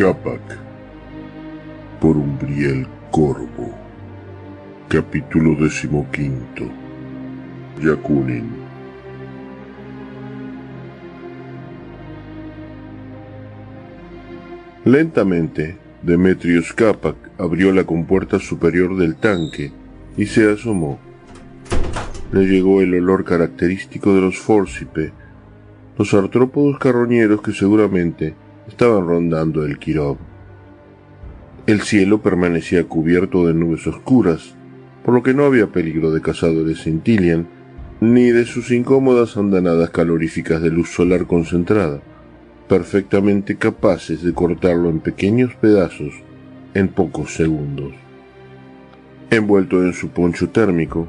Capac por Umbriel Corvo Capítulo decimoquinto Yakunin Lentamente, Demetrius Capac abrió la compuerta superior del tanque y se asomó. Le llegó el olor característico de los Forcipe, los artrópodos carroñeros que seguramente estaban rondando el Kirov. El cielo permanecía cubierto de nubes oscuras, por lo que no había peligro de cazadores Cintilian, ni de sus incómodas andanadas caloríficas de luz solar concentrada perfectamente capaces de cortarlo en pequeños pedazos en pocos segundos. Envuelto en su poncho térmico,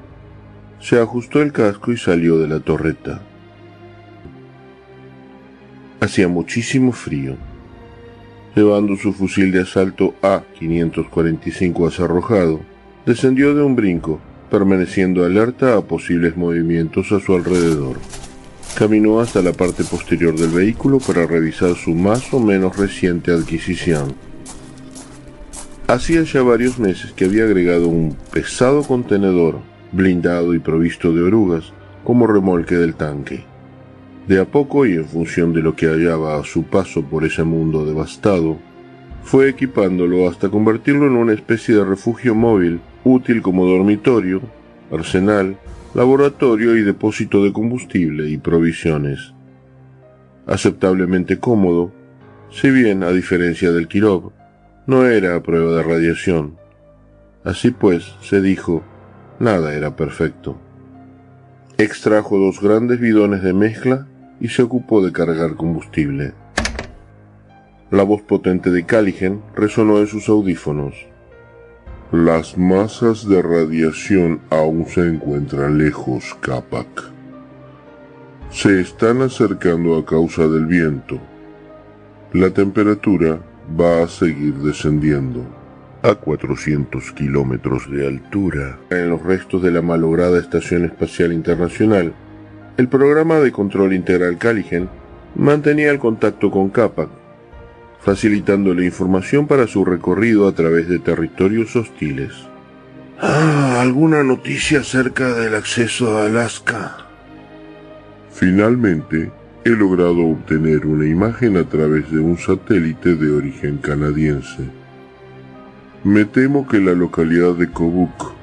se ajustó el casco y salió de la torreta. Hacía muchísimo frío. Llevando su fusil de asalto A-545 asarrojado, descendió de un brinco, permaneciendo alerta a posibles movimientos a su alrededor. Caminó hasta la parte posterior del vehículo para revisar su más o menos reciente adquisición. Hacía ya varios meses que había agregado un pesado contenedor, blindado y provisto de orugas, como remolque del tanque. De a poco y en función de lo que hallaba a su paso por ese mundo devastado, fue equipándolo hasta convertirlo en una especie de refugio móvil, útil como dormitorio, arsenal laboratorio y depósito de combustible y provisiones. Aceptablemente cómodo, si bien, a diferencia del Kirov, no era a prueba de radiación. Así pues, se dijo, nada era perfecto. Extrajo dos grandes bidones de mezcla y se ocupó de cargar combustible. La voz potente de Caligen resonó en sus audífonos. Las masas de radiación aún se encuentran lejos, Capac. Se están acercando a causa del viento. La temperatura va a seguir descendiendo. A 400 kilómetros de altura, en los restos de la malograda Estación Espacial Internacional, el programa de control integral Caligen mantenía el contacto con Capac facilitándole información para su recorrido a través de territorios hostiles. Ah, ¿alguna noticia acerca del acceso a Alaska? Finalmente, he logrado obtener una imagen a través de un satélite de origen canadiense. Me temo que la localidad de Kobuk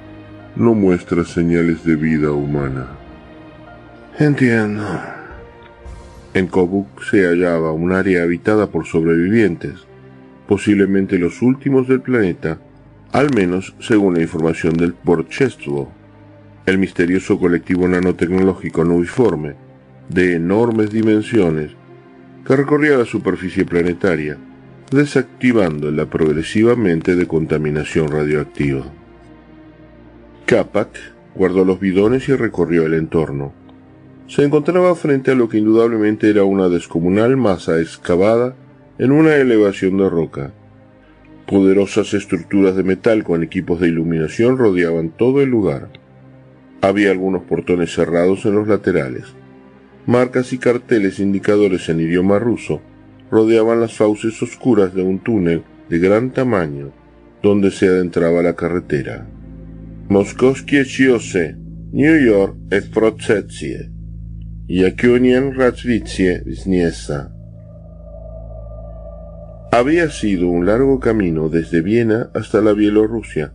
no muestra señales de vida humana. Entiendo. En Kobuk se hallaba un área habitada por sobrevivientes, posiblemente los últimos del planeta, al menos según la información del Port Chestlow, el misterioso colectivo nanotecnológico nubiforme, de enormes dimensiones, que recorría la superficie planetaria, desactivándola progresivamente de contaminación radioactiva. Capac guardó los bidones y recorrió el entorno se encontraba frente a lo que indudablemente era una descomunal masa excavada en una elevación de roca. Poderosas estructuras de metal con equipos de iluminación rodeaban todo el lugar. Había algunos portones cerrados en los laterales. Marcas y carteles indicadores en idioma ruso rodeaban las fauces oscuras de un túnel de gran tamaño donde se adentraba la carretera. Moskovskie New York Había sido un largo camino desde Viena hasta la Bielorrusia,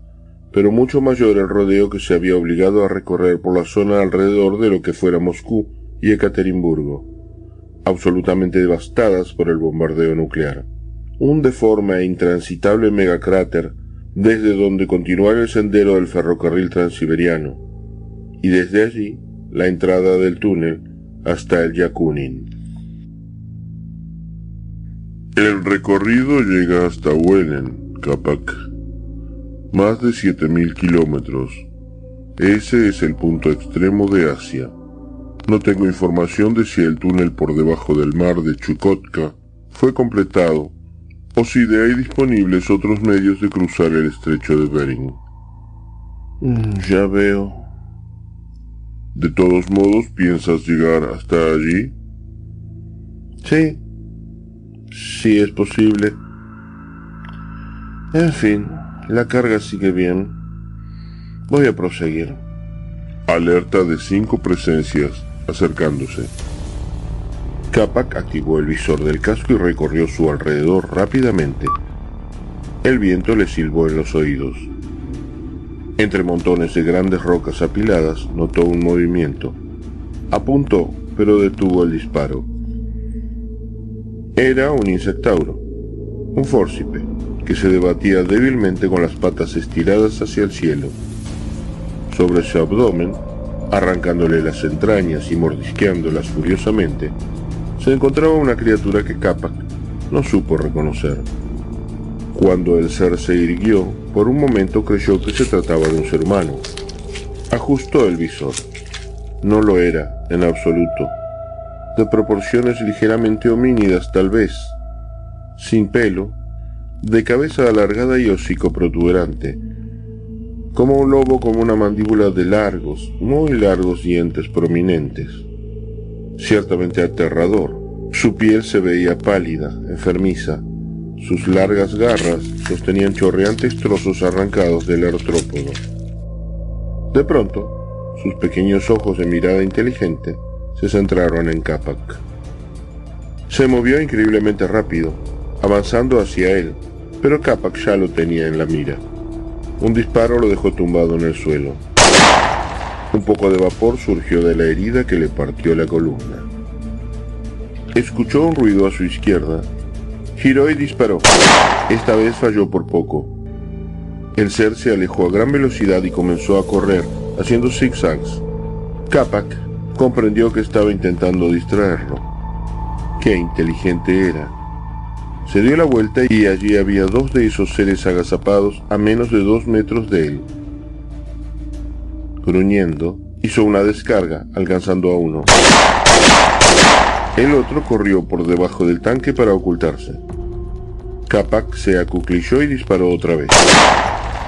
pero mucho mayor el rodeo que se había obligado a recorrer por la zona alrededor de lo que fuera Moscú y Ekaterimburgo, absolutamente devastadas por el bombardeo nuclear. Un deforme e intransitable megacráter desde donde continuar el sendero del ferrocarril transiberiano, y desde allí la entrada del túnel hasta el Yakunin. El recorrido llega hasta Wenen, Kapak. Más de 7.000 kilómetros. Ese es el punto extremo de Asia. No tengo información de si el túnel por debajo del mar de Chukotka fue completado o si de ahí disponibles otros medios de cruzar el estrecho de Bering. Mm, ya veo, ¿De todos modos piensas llegar hasta allí? Sí, sí es posible. En fin, la carga sigue bien. Voy a proseguir. Alerta de cinco presencias acercándose. Capac activó el visor del casco y recorrió su alrededor rápidamente. El viento le silbó en los oídos. Entre montones de grandes rocas apiladas notó un movimiento. Apuntó, pero detuvo el disparo. Era un insectauro, un fórcipe, que se debatía débilmente con las patas estiradas hacia el cielo. Sobre su abdomen, arrancándole las entrañas y mordisqueándolas furiosamente, se encontraba una criatura que Capac no supo reconocer. Cuando el ser se irguió, por un momento creyó que se trataba de un ser humano. Ajustó el visor. No lo era, en absoluto. De proporciones ligeramente homínidas tal vez. Sin pelo, de cabeza alargada y hocico protuberante. Como un lobo con una mandíbula de largos, muy largos dientes prominentes ciertamente aterrador. Su piel se veía pálida, enfermiza. Sus largas garras sostenían chorreantes trozos arrancados del artrópodo. De pronto, sus pequeños ojos de mirada inteligente se centraron en Capac. Se movió increíblemente rápido, avanzando hacia él, pero Capac ya lo tenía en la mira. Un disparo lo dejó tumbado en el suelo. Un poco de vapor surgió de la herida que le partió la columna. Escuchó un ruido a su izquierda. Giró y disparó. Esta vez falló por poco. El ser se alejó a gran velocidad y comenzó a correr, haciendo zigzags. Capac comprendió que estaba intentando distraerlo. Qué inteligente era. Se dio la vuelta y allí había dos de esos seres agazapados a menos de dos metros de él. Gruñendo, hizo una descarga, alcanzando a uno. El otro corrió por debajo del tanque para ocultarse. Capac se acuclilló y disparó otra vez.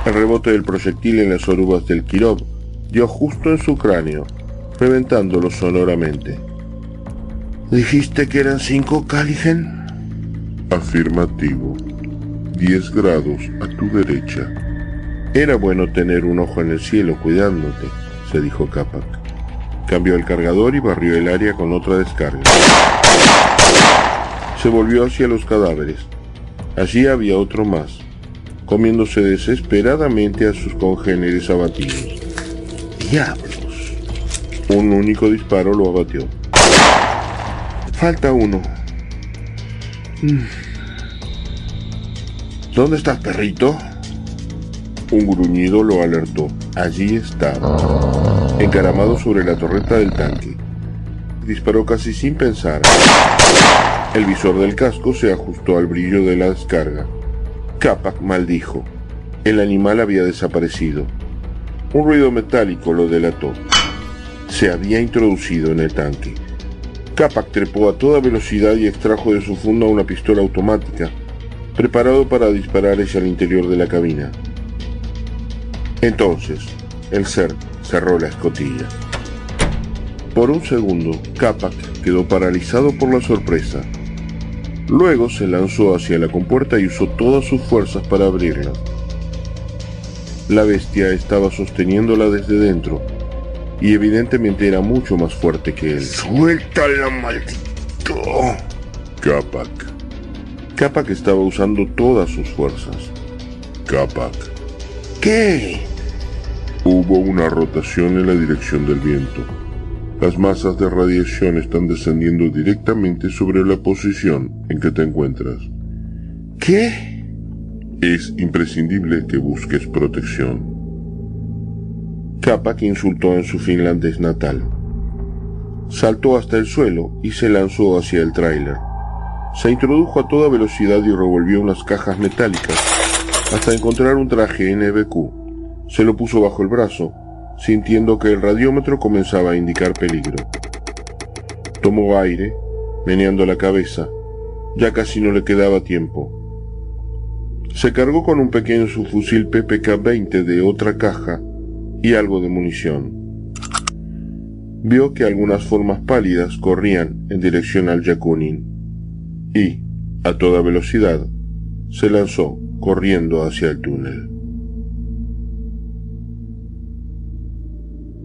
El rebote del proyectil en las orubas del Kirov dio justo en su cráneo, reventándolo sonoramente. ¿Dijiste que eran cinco, Caligen? Afirmativo. Diez grados a tu derecha. Era bueno tener un ojo en el cielo cuidándote, se dijo Capac. Cambió el cargador y barrió el área con otra descarga. Se volvió hacia los cadáveres. Allí había otro más, comiéndose desesperadamente a sus congéneres abatidos. ¡Diablos! Un único disparo lo abatió. Falta uno. Mm. ¿Dónde estás, perrito? Un gruñido lo alertó. Allí estaba, encaramado sobre la torreta del tanque. Disparó casi sin pensar. El visor del casco se ajustó al brillo de la descarga. Capac maldijo. El animal había desaparecido. Un ruido metálico lo delató. Se había introducido en el tanque. Capac trepó a toda velocidad y extrajo de su funda una pistola automática, preparado para disparar hacia el interior de la cabina. Entonces, el ser cerró la escotilla. Por un segundo, Capac quedó paralizado por la sorpresa. Luego se lanzó hacia la compuerta y usó todas sus fuerzas para abrirla. La bestia estaba sosteniéndola desde dentro, y evidentemente era mucho más fuerte que él. ¡Suéltala, maldito! Capac. Capac estaba usando todas sus fuerzas. Capac. ¿Qué? Hubo una rotación en la dirección del viento. Las masas de radiación están descendiendo directamente sobre la posición en que te encuentras. ¿Qué? Es imprescindible que busques protección. Capac insultó en su finlandés natal. Saltó hasta el suelo y se lanzó hacia el tráiler. Se introdujo a toda velocidad y revolvió unas cajas metálicas hasta encontrar un traje NBQ se lo puso bajo el brazo, sintiendo que el radiómetro comenzaba a indicar peligro. Tomó aire, meneando la cabeza. Ya casi no le quedaba tiempo. Se cargó con un pequeño subfusil PPK-20 de otra caja y algo de munición. Vio que algunas formas pálidas corrían en dirección al Yakunin y, a toda velocidad, se lanzó corriendo hacia el túnel.